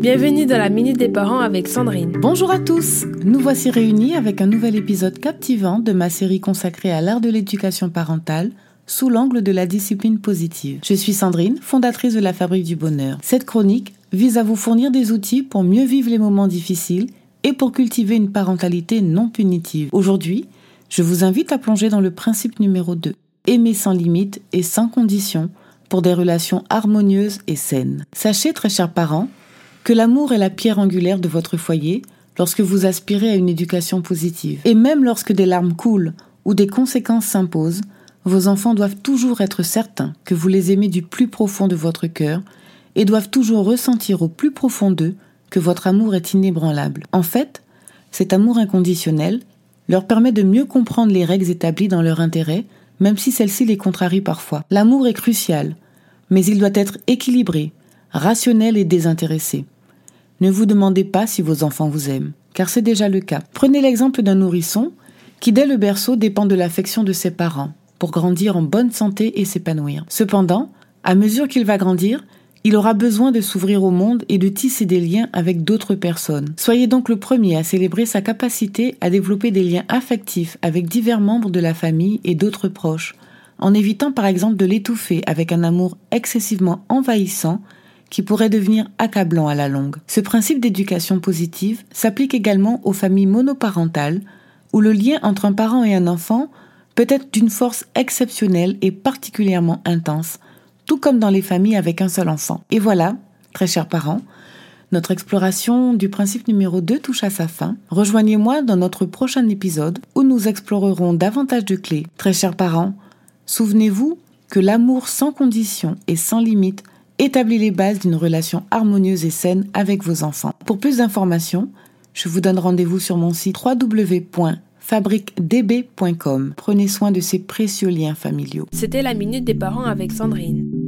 Bienvenue dans la Minute des Parents avec Sandrine. Bonjour à tous, nous voici réunis avec un nouvel épisode captivant de ma série consacrée à l'art de l'éducation parentale sous l'angle de la discipline positive. Je suis Sandrine, fondatrice de la Fabrique du Bonheur. Cette chronique vise à vous fournir des outils pour mieux vivre les moments difficiles et pour cultiver une parentalité non punitive. Aujourd'hui, je vous invite à plonger dans le principe numéro 2, aimer sans limite et sans condition pour des relations harmonieuses et saines. Sachez, très chers parents, l'amour est la pierre angulaire de votre foyer lorsque vous aspirez à une éducation positive. Et même lorsque des larmes coulent ou des conséquences s'imposent, vos enfants doivent toujours être certains que vous les aimez du plus profond de votre cœur et doivent toujours ressentir au plus profond d'eux que votre amour est inébranlable. En fait, cet amour inconditionnel leur permet de mieux comprendre les règles établies dans leur intérêt, même si celles-ci les contrarient parfois. L'amour est crucial, mais il doit être équilibré, rationnel et désintéressé. Ne vous demandez pas si vos enfants vous aiment, car c'est déjà le cas. Prenez l'exemple d'un nourrisson qui, dès le berceau, dépend de l'affection de ses parents pour grandir en bonne santé et s'épanouir. Cependant, à mesure qu'il va grandir, il aura besoin de s'ouvrir au monde et de tisser des liens avec d'autres personnes. Soyez donc le premier à célébrer sa capacité à développer des liens affectifs avec divers membres de la famille et d'autres proches, en évitant par exemple de l'étouffer avec un amour excessivement envahissant qui pourrait devenir accablant à la longue. Ce principe d'éducation positive s'applique également aux familles monoparentales, où le lien entre un parent et un enfant peut être d'une force exceptionnelle et particulièrement intense, tout comme dans les familles avec un seul enfant. Et voilà, très chers parents, notre exploration du principe numéro 2 touche à sa fin. Rejoignez-moi dans notre prochain épisode où nous explorerons davantage de clés. Très chers parents, souvenez-vous que l'amour sans condition et sans limite établit les bases d'une relation harmonieuse et saine avec vos enfants. Pour plus d'informations, je vous donne rendez-vous sur mon site www.fabriquedb.com. Prenez soin de ces précieux liens familiaux. C'était la Minute des Parents avec Sandrine.